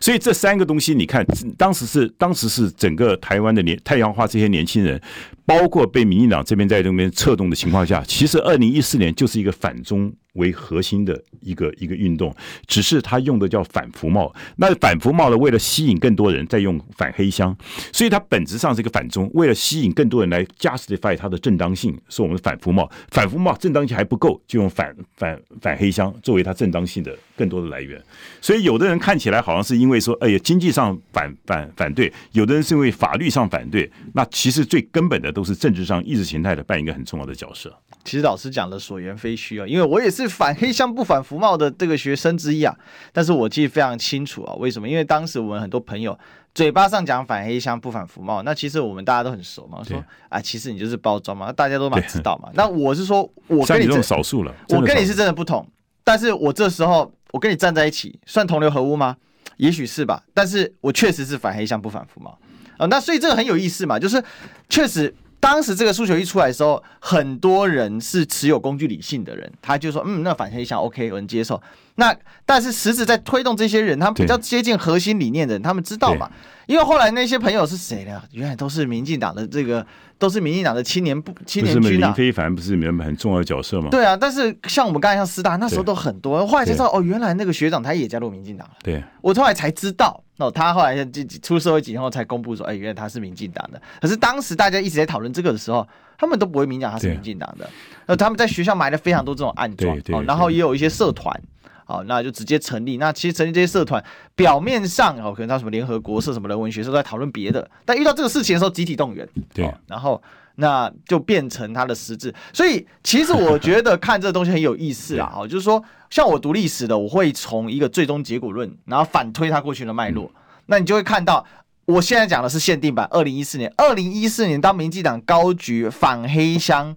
B: 所以这三个东西，你看，当时是当时是整个台湾的年太阳花这些年轻人，包括被民进党这边在这边策动的情况下，其实二零一四年就是一个反中为核心的一个一个运动，只是他用的叫反服贸。那反服贸呢，为了吸引更多人，在用反黑箱，所以它本质上是一个反中。为了吸引更多人来 justify 它的正当性，说我们的反服贸，反服贸正当性还不够，就用反反反黑箱作为它正当性的更多的来源。所以有的人看起来好像是因为说，哎呀，经济上反反反对；有的人是因为法律上反对。那其实最根本的都是政治上意识形态的扮演一个很重要的角色。
A: 其实老师讲的所言非虚啊，因为我也是反黑箱不反服贸的这个学生之一啊。但是我记得非常清楚啊，为什么？因为当时我们很多朋友嘴巴上讲反黑箱不反服贸，那其实我们大家都很熟嘛，说啊，其实你就是包装嘛，大家都蛮知道嘛。那我是说，我跟你这
B: 种少数了，
A: 我跟你是真的不同。但是我这时候我跟你站在一起，算同流合污吗？也许是吧。但是我确实是反黑箱不反服贸啊。那所以这个很有意思嘛，就是确实。当时这个诉求一出来的时候，很多人是持有工具理性的人，他就说：“嗯，那反黑箱 OK，我能接受。”那但是实质在推动这些人，他们比较接近核心理念的人，他们知道嘛？因为后来那些朋友是谁呢？原来都是民进党的这个。都是民进党的青年部青年军啊，
B: 林非凡不是你们很重要的角色吗？
A: 对啊，但是像我们刚才像师大那时候都很多，后来才知道哦，原来那个学长他也加入民进党了。
B: 对，
A: 我后来才知道哦，他后来出社会几年后才公布说，哎，原来他是民进党的。可是当时大家一直在讨论这个的时候，他们都不会明讲他是民进党的。那他们在学校埋了非常多这种暗桩，哦，然后也有一些社团。好，那就直接成立。那其实成立这些社团，表面上哦，可能他什么联合国社、什么人文学社都在讨论别的，但遇到这个事情的时候，集体动员。
B: 对，
A: 然后那就变成他的实质。所以其实我觉得看这个东西很有意思啊。好，就是说，像我读历史的，我会从一个最终结果论，然后反推它过去的脉络。那你就会看到，我现在讲的是限定版。二零一四年，二零一四年，当民进党高举反黑箱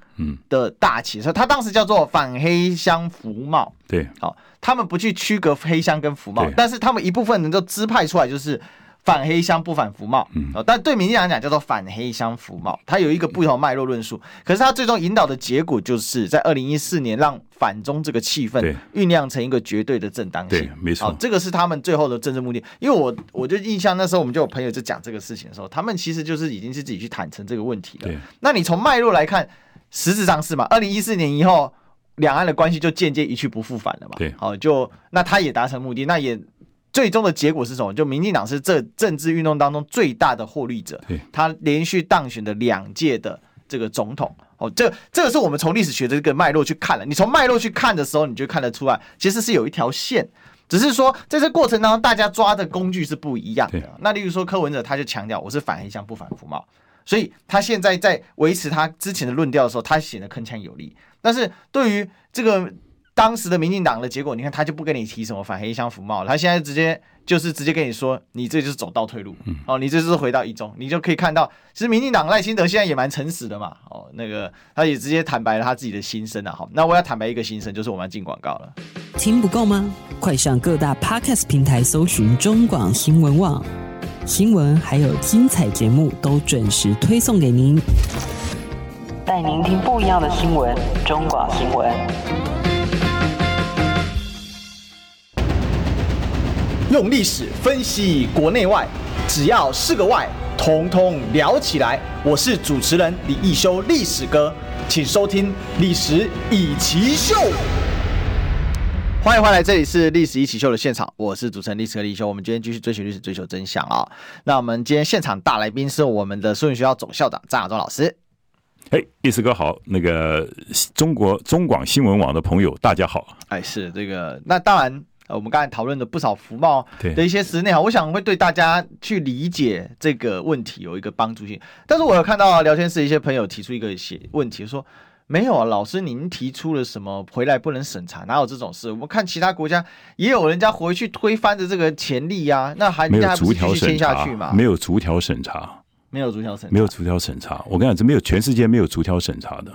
A: 的大旗，所以他当时叫做反黑箱服贸。
B: 对，
A: 好。他们不去区隔黑箱跟服贸，但是他们一部分能够支派出来，就是反黑箱不反服贸。嗯，但对民进党来讲叫做反黑箱服贸，它有一个不同脉络论述。可是它最终引导的结果，就是在二零一四年让反中这个气氛酝酿成一个绝对的正当性。
B: 对，没错，
A: 这个是他们最后的政治目的。因为我我就印象那时候我们就有朋友在讲这个事情的时候，他们其实就是已经是自己去坦诚这个问题了。对，那你从脉络来看，实质上是嘛？二零一四年以后。两岸的关系就渐渐一去不复返了嘛？
B: 对，
A: 好，就那他也达成目的，那也最终的结果是什么？就民进党是这政治运动当中最大的获利者，
B: 对，
A: 他连续当选的两届的这个总统，哦，这这个是我们从历史学的这个脉络去看了。你从脉络去看的时候，你就看得出来，其实是有一条线，只是说在这过程当中，大家抓的工具是不一样的。那例如说柯文哲，他就强调我是反黑箱不反服贸，所以他现在在维持他之前的论调的时候，他显得铿锵有力。但是对于这个当时的民进党的结果，你看他就不跟你提什么反黑箱服贸，他现在直接就是直接跟你说，你这就是走倒退路，哦，你这就是回到一中，你就可以看到，其实民进党赖清德现在也蛮诚实的嘛，哦，那个他也直接坦白了他自己的心声啊，好，那我要坦白一个心声，就是我们要进广告了。
E: 听不够吗？快上各大 Podcast 平台搜寻中广新闻网，新闻还有精彩节目都准时推送给您。带您听不一样的新闻，中广新闻。
A: 用历史分析国内外，只要是个“外”，统统聊起来。我是主持人李易修，历史哥，请收听《历史易起秀》。欢迎回来，这里是《历史一起秀》的现场，我是主持人历史哥李易修。我们今天继续追寻历史，追求真相啊！那我们今天现场大来宾是我们的苏云学校总校长张亚中老师。
B: 哎，历史哥好，那个中国中广新闻网的朋友大家好。
A: 哎，是这个，那当然，我们刚才讨论的不少服贸的一些实内哈，我想会对大家去理解这个问题有一个帮助性。但是我有看到聊天室一些朋友提出一个写问题，说没有啊，老师您提出了什么回来不能审查，哪有这种事？我们看其他国家也有人家回去推翻的这个潜力呀，那还人家继续签下去嘛？
B: 没有逐条审查。
A: 没有逐条审查，
B: 没有逐条审查。我跟你讲，这没有全世界没有逐条审查的。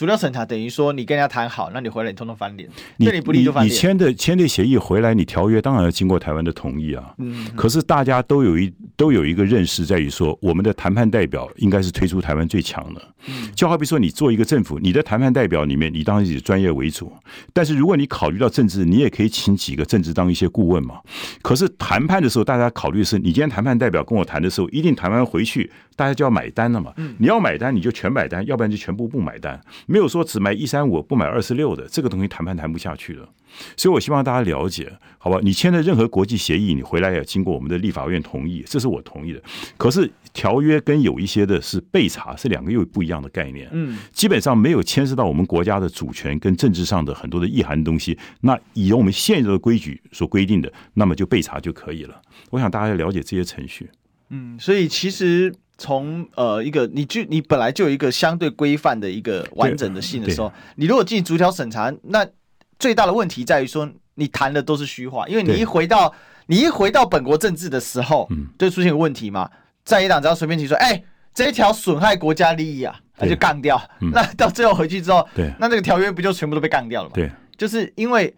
A: 逐条审查等于说，你跟人家谈好，那你回来你通通翻脸，对你不利就翻脸。
B: 你签的签的协议回来，你条约当然要经过台湾的同意啊。嗯。可是大家都有一都有一个认识，在于说我们的谈判代表应该是推出台湾最强的。嗯就好比说，你做一个政府，你的谈判代表里面，你当然以专业为主，但是如果你考虑到政治，你也可以请几个政治当一些顾问嘛。可是谈判的时候，大家考虑的是，你今天谈判代表跟我谈的时候，一定谈完回去，大家就要买单了嘛。嗯你要买单，你就全买单，要不然就全部不买单。没有说只买一三五，不买二四六的，这个东西谈判谈不下去了。所以，我希望大家了解，好吧？你签的任何国际协议，你回来要经过我们的立法院同意，这是我同意的。可是，条约跟有一些的是备查，是两个又不一样的概念。嗯，基本上没有牵涉到我们国家的主权跟政治上的很多的意涵的东西。那以我们现有的规矩所规定的，那么就备查就可以了。我想大家要了解这些程序。
A: 嗯，所以其实从呃一个你就你本来就有一个相对规范的一个完整的信的时候，你如果进行逐条审查，那最大的问题在于说，你谈的都是虚话，因为你一回到你一回到本国政治的时候，就出现一个问题嘛。在野党只要随便提出，哎，这一条损害国家利益啊，那就杠掉。那到最后回去之后，那这个条约不就全部都被杠掉了吗？
B: 对，
A: 就是因为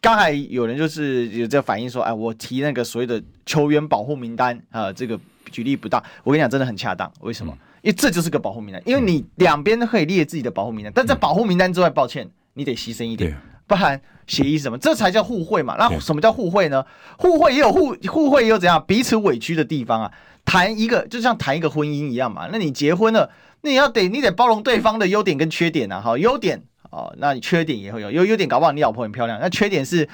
A: 刚才有人就是有这个反映说，哎，我提那个所谓的球员保护名单啊，这个举例不当，我跟你讲，真的很恰当。为什么？因为这就是个保护名单，因为你两边都可以列自己的保护名单，但在保护名单之外，抱歉，你得牺牲一点。不然协议是什么？这才叫互惠嘛。那什么叫互惠呢？互惠也有互互惠，也有怎样彼此委屈的地方啊？谈一个就像谈一个婚姻一样嘛。那你结婚了，那你要得你得包容对方的优点跟缺点啊。好，优点哦，那你缺点也会有。有优点搞不好你老婆很漂亮，那缺点是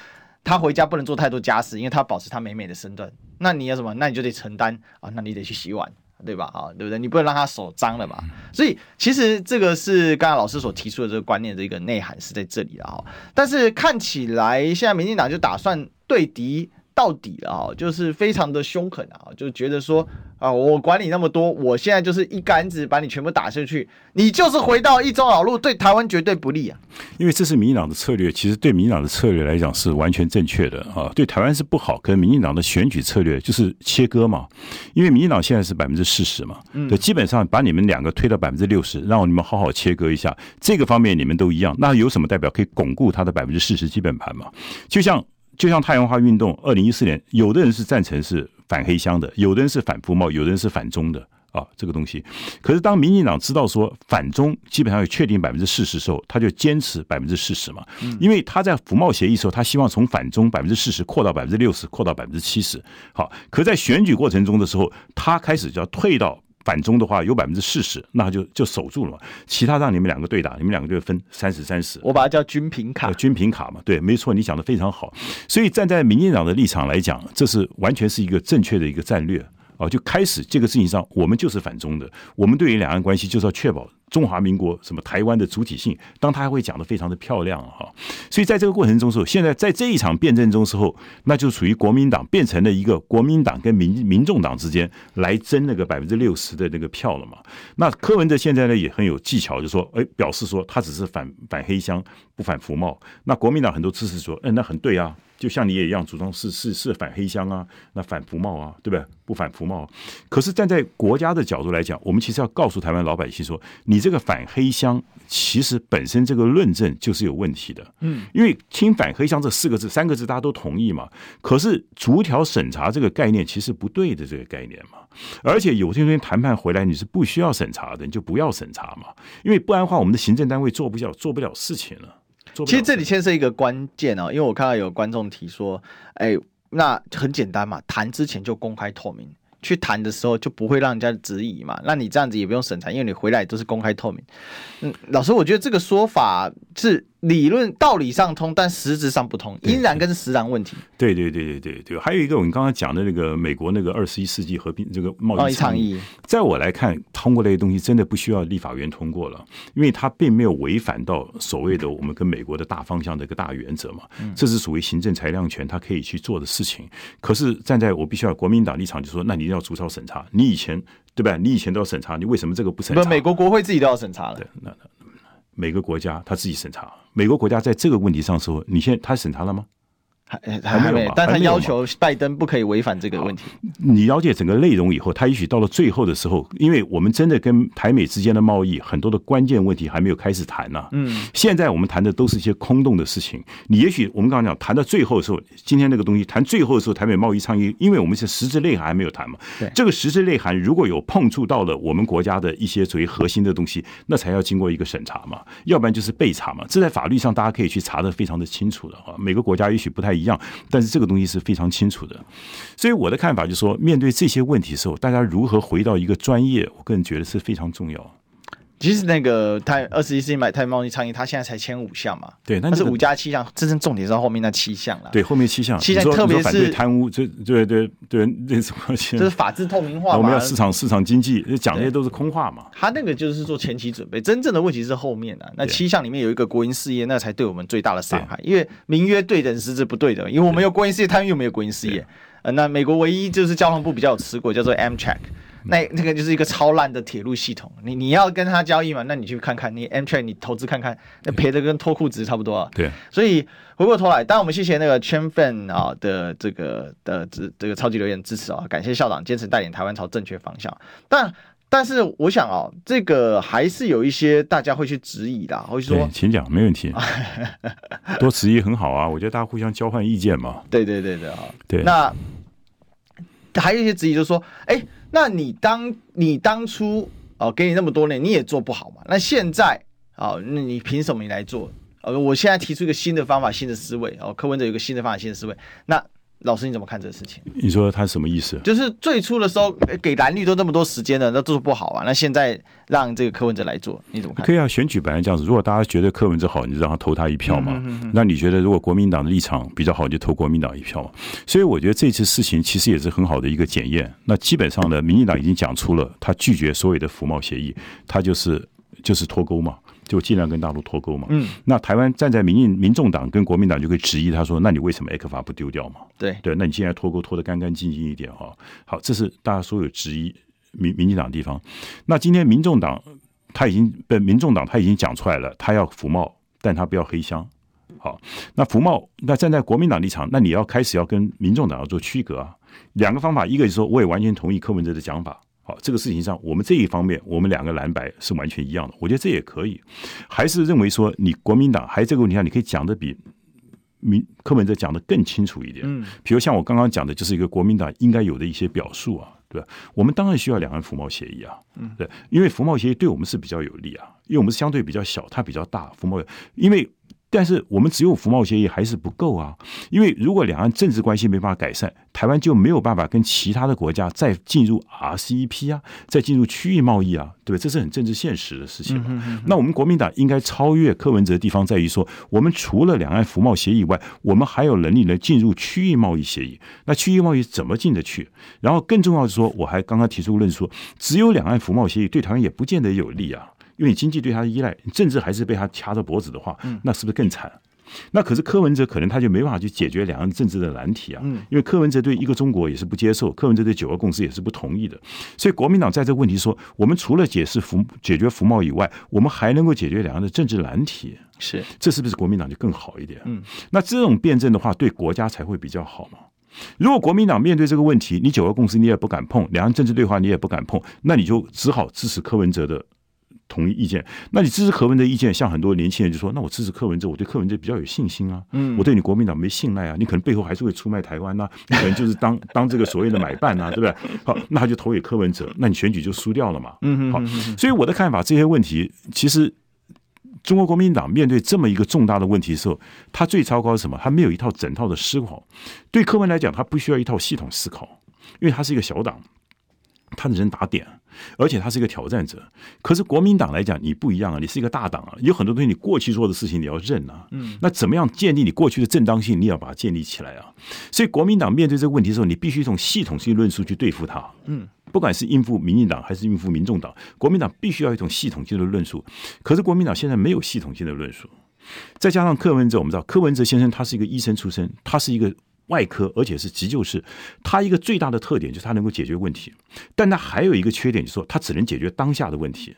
A: 她回家不能做太多家事，因为她保持他美美的身段。那你要什么？那你就得承担啊。那你得去洗碗。对吧？啊，对不对？你不能让他手脏了嘛。所以其实这个是刚才老师所提出的这个观念的一个内涵是在这里的哈。但是看起来现在民进党就打算对敌。到底了啊，就是非常的凶狠啊，就觉得说啊，我管你那么多，我现在就是一竿子把你全部打下去，你就是回到一中老路，对台湾绝对不利啊。
B: 因为这是民进党的策略，其实对民进党的策略来讲是完全正确的啊，对台湾是不好。可是民进党的选举策略就是切割嘛，因为民进党现在是百分之四十嘛，对，基本上把你们两个推到百分之六十，让你们好好切割一下，这个方面你们都一样，那有什么代表可以巩固他的百分之四十基本盘嘛？就像。就像太阳花运动，二零一四年，有的人是赞成是反黑箱的，有的人是反服贸，有的人是反中的啊，这个东西。可是当民进党知道说反中基本上有确定百分之四十的时候，他就坚持百分之四十嘛，因为他在服贸协议的时候，他希望从反中百分之四十扩到百分之六十，扩到百分之七十。好，可在选举过程中的时候，他开始就要退到。反中的话有百分之四十，那就就守住了嘛。其他让你们两个对打，你们两个就分三十三十。
A: 我把它叫均平卡，
B: 均平卡嘛。对，没错，你讲的非常好。所以站在民进党的立场来讲，这是完全是一个正确的一个战略。哦，就开始这个事情上，我们就是反中的。我们对于两岸关系就是要确保中华民国什么台湾的主体性。当他还会讲得非常的漂亮哈，所以在这个过程中时候，现在在这一场辩证中时候，那就属于国民党变成了一个国民党跟民民众党之间来争那个百分之六十的那个票了嘛。那柯文哲现在呢也很有技巧，就说哎，表示说他只是反反黑箱，不反服贸。那国民党很多支持说，嗯，那很对啊。就像你也一样，主张是是是反黑箱啊，那反服贸啊，对不对？不反服贸。可是站在国家的角度来讲，我们其实要告诉台湾老百姓说，你这个反黑箱，其实本身这个论证就是有问题的。嗯，因为听反黑箱这四个字、三个字，大家都同意嘛。可是逐条审查这个概念其实不对的，这个概念嘛。而且有些东西谈判回来你是不需要审查的，你就不要审查嘛。因为不然的话，我们的行政单位做不了做不了事情了。
A: 其实这里牵涉一个关键哦，因为我看到有观众提说，哎，那很简单嘛，谈之前就公开透明，去谈的时候就不会让人家质疑嘛，那你这样子也不用审查，因为你回来都是公开透明。嗯，老师，我觉得这个说法是。理论道理上通，但实质上不通，因然跟实然问题。
B: 对对对对对对，还有一个我们刚刚讲的那个美国那个二十一世纪和平这个贸易倡议，在我来看，通过那些东西真的不需要立法院通过了，因为它并没有违反到所谓的我们跟美国的大方向的一个大原则嘛。这是属于行政裁量权，它可以去做的事情。可是站在我必须要国民党立场，就说那你一定要逐条审查。你以前对吧？你以前都要审查，你为什么这个不审查？
A: 不，美国国会自己都要审查了。对，那那。
B: 每个国家他自己审查，美国国家在这个问题上说，你现在他审查了吗？
A: 还还没有，但他要求拜登不可以违反这个问题。
B: 你了解整个内容以后，他也许到了最后的时候，因为我们真的跟台美之间的贸易很多的关键问题还没有开始谈呢。嗯，现在我们谈的都是一些空洞的事情。你也许我们刚刚讲谈到最后的时候，今天那个东西谈最后的时候，台美贸易倡议，因为我们是实质内涵还没有谈嘛。对，这个实质内涵如果有碰触到了我们国家的一些属于核心的东西，那才要经过一个审查嘛，要不然就是被查嘛。这在法律上大家可以去查的非常的清楚的啊。每个国家也许不太一样，但是这个东西是非常清楚的，所以我的看法就是说，面对这些问题的时候，大家如何回到一个专业，我个人觉得是非常重要。
A: 其实那个泰二十一世纪买泰贸易倡议，他现在才签五项嘛，
B: 对，
A: 那是五加七项，真正重点是后面那七项了。
B: 对，后面七项，
A: 七项特别是
B: 贪污，这对对对，那什么？就
A: 是法治透明化嘛，
B: 我们要市场市场经济，讲那些都是空话嘛。
A: 他那个就是做前期准备，真正的问题是后面的。那七项里面有一个国营事业，那才对我们最大的伤害，因为名曰对等，实质不对等，因为我们有国营事业，他们又没有国营事业。呃，那美国唯一就是交通部比较有持股，叫做 Amtrak。那那个就是一个超烂的铁路系统，你你要跟他交易嘛？那你去看看，你 Amtrak 你投资看看，那赔的跟脱裤子差不多啊。
B: 对，
A: 所以回过头来，当然我们谢谢那个圈粉啊的这个的这这个超级留言支持啊，感谢校长坚持带领台湾朝正确方向。但但是我想啊，这个还是有一些大家会去质疑的，会说，
B: 请讲，没问题，多质疑很好啊，我觉得大家互相交换意见嘛。
A: 对对对对啊，
B: 对。
A: 那还有一些质疑，就是说，哎。那你当你当初哦，给你那么多年，你也做不好嘛？那现在哦，那你凭什么你来做？呃，我现在提出一个新的方法、新的思维哦，柯文哲有一个新的方法、新的思维。那老师你怎么看这个事情？
B: 你说他什么意思？
A: 就是最初的时候给蓝绿都那么多时间了，那做不好啊。那现在让这个柯文哲来做，你怎么看？
B: 可以啊，选举本来这样子。如果大家觉得柯文哲好，你就让他投他一票嘛。嗯哼嗯哼，那你觉得如果国民党的立场比较好，你就投国民党一票嘛。所以我觉得这次事情其实也是很好的一个检验。那基本上呢，民进党已经讲出了他拒绝所有的服贸协议，他就是就是脱钩嘛。就尽量跟大陆脱钩嘛。嗯，那台湾站在民进民众党跟国民党就可以质疑他说，那你为什么 A 克法不丢掉嘛？
A: 对
B: 对，那你现在脱钩脱得干干净净一点哈。好，这是大家所有质疑民民进党的地方。那今天民众党他已经被民众党他已经讲出来了，他要服贸，但他不要黑箱。好，那服贸那站在国民党立场，那你要开始要跟民众党要做区隔啊。两个方法，一个就是说我也完全同意柯文哲的讲法。好，这个事情上，我们这一方面，我们两个蓝白是完全一样的。我觉得这也可以，还是认为说，你国民党还这个问题上，你可以讲的比民柯文哲讲的更清楚一点。嗯，比如像我刚刚讲的，就是一个国民党应该有的一些表述啊，对吧？我们当然需要两岸服贸协议啊，嗯，对，因为服贸协议对我们是比较有利啊，因为我们是相对比较小，它比较大，服贸，因为。但是我们只有服贸协议还是不够啊，因为如果两岸政治关系没办法改善，台湾就没有办法跟其他的国家再进入 RCEP 啊，再进入区域贸易啊，对不对？这是很政治现实的事情。那我们国民党应该超越柯文哲的地方在于说，我们除了两岸服贸协议以外，我们还有能力能进入区域贸易协议。那区域贸易怎么进得去？然后更重要的是说，我还刚刚提出论述，只有两岸服贸协议对台湾也不见得有利啊。因为你经济对他的依赖，政治还是被他掐着脖子的话，那是不是更惨？那可是柯文哲可能他就没办法去解决两岸政治的难题啊。因为柯文哲对一个中国也是不接受，柯文哲对九二共识也是不同意的。所以国民党在这个问题说，我们除了解释服解决服贸以外，我们还能够解决两岸的政治难题。
A: 是，
B: 这是不是国民党就更好一点？嗯，那这种辩证的话，对国家才会比较好嘛。如果国民党面对这个问题，你九二共识你也不敢碰，两岸政治对话你也不敢碰，那你就只好支持柯文哲的。同意意见，那你支持柯文哲的意见，像很多年轻人就说，那我支持柯文哲，我对柯文哲比较有信心啊，嗯，我对你国民党没信赖啊，你可能背后还是会出卖台湾呐、啊，你可能就是当 当这个所谓的买办啊，对不对？好，那他就投给柯文哲，那你选举就输掉了嘛，嗯，好，所以我的看法，这些问题其实中国国民党面对这么一个重大的问题的时候，他最糟糕是什么？他没有一套整套的思考。对柯文来讲，他不需要一套系统思考，因为他是一个小党，他的人打点。而且他是一个挑战者，可是国民党来讲，你不一样啊，你是一个大党啊，有很多东西你过去做的事情你要认啊，嗯，那怎么样建立你过去的正当性？你要把它建立起来啊。所以国民党面对这个问题的时候，你必须从系统性论述去对付他，嗯，不管是应付民进党还是应付民众党，国民党必须要一种系统性的论述。可是国民党现在没有系统性的论述，再加上柯文哲，我们知道柯文哲先生他是一个医生出身，他是一个。外科，而且是急救室。它一个最大的特点就是它能够解决问题，但它还有一个缺点，就是说它只能解决当下的问题。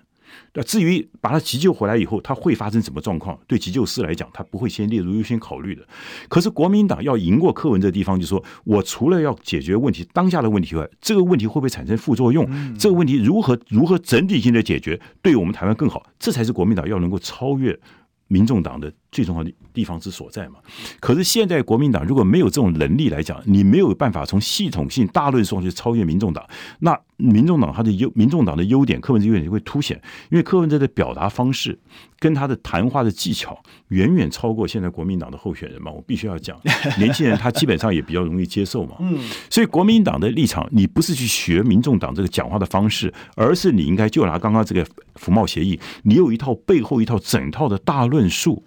B: 那至于把他急救回来以后，他会发生什么状况？对急救师来讲，他不会先列入优先考虑的。可是国民党要赢过柯文这地方，就是说我除了要解决问题当下的问题外，这个问题会不会产生副作用？这个问题如何如何整体性的解决，对我们台湾更好？这才是国民党要能够超越民众党的最重要的地方之所在嘛。可是现在国民党如果没有这种能力来讲，你没有办法从系统性大论述上去超越民众党，那。民众党他的优，民众党的优点，柯文哲优点就会凸显，因为柯文哲的表达方式跟他的谈话的技巧远远超过现在国民党的候选人嘛，我必须要讲，年轻人他基本上也比较容易接受嘛，嗯，所以国民党的立场，你不是去学民众党这个讲话的方式，而是你应该就拿刚刚这个服贸协议，你有一套背后一套整套的大论述。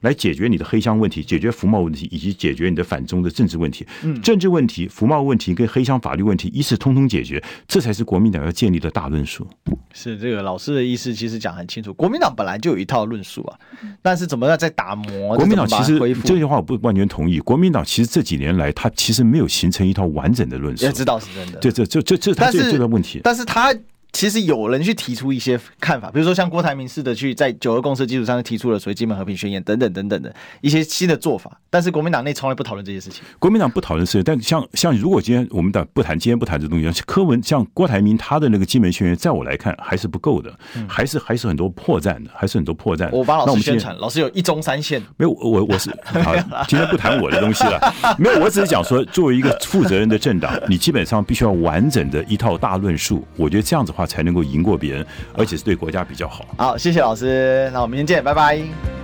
B: 来解决你的黑箱问题，解决服贸问题，以及解决你的反中的政治问题。嗯，政治问题、服贸问题跟黑箱法律问题，一次通通解决，这才是国民党要建立的大论述。
A: 是这个老师的意思，其实讲很清楚。国民党本来就有一套论述啊，但是怎么样在打磨？
B: 国民党其实这句话我不完全同意。国民党其实这几年来，他其实没有形成一套完整的论述。
A: 也知道是真的。
B: 对，这这这这是他最最大问题。
A: 但是他。其实有人去提出一些看法，比如说像郭台铭似的，去在九二共识基础上提出了所谓基本和平宣言等等等等的一些新的做法。但是国民党内从来不讨论这些事情。
B: 国民党不讨论事情，但像像如果今天我们党不谈，今天不谈这东西，像柯文像郭台铭他的那个基本宣言，在我来看还是不够的，还是还是很多破绽的，还是很多破绽。
A: 我帮老师宣传，老师有一中三线。
B: 没有，我我是好，今天不谈我的东西了。没有，我只是讲说，作为一个负责任的政党，你基本上必须要完整的一套大论述。我觉得这样子的才能够赢过别人，而且是对国家比较好。
A: 好，谢谢老师，那我们明天见，拜拜。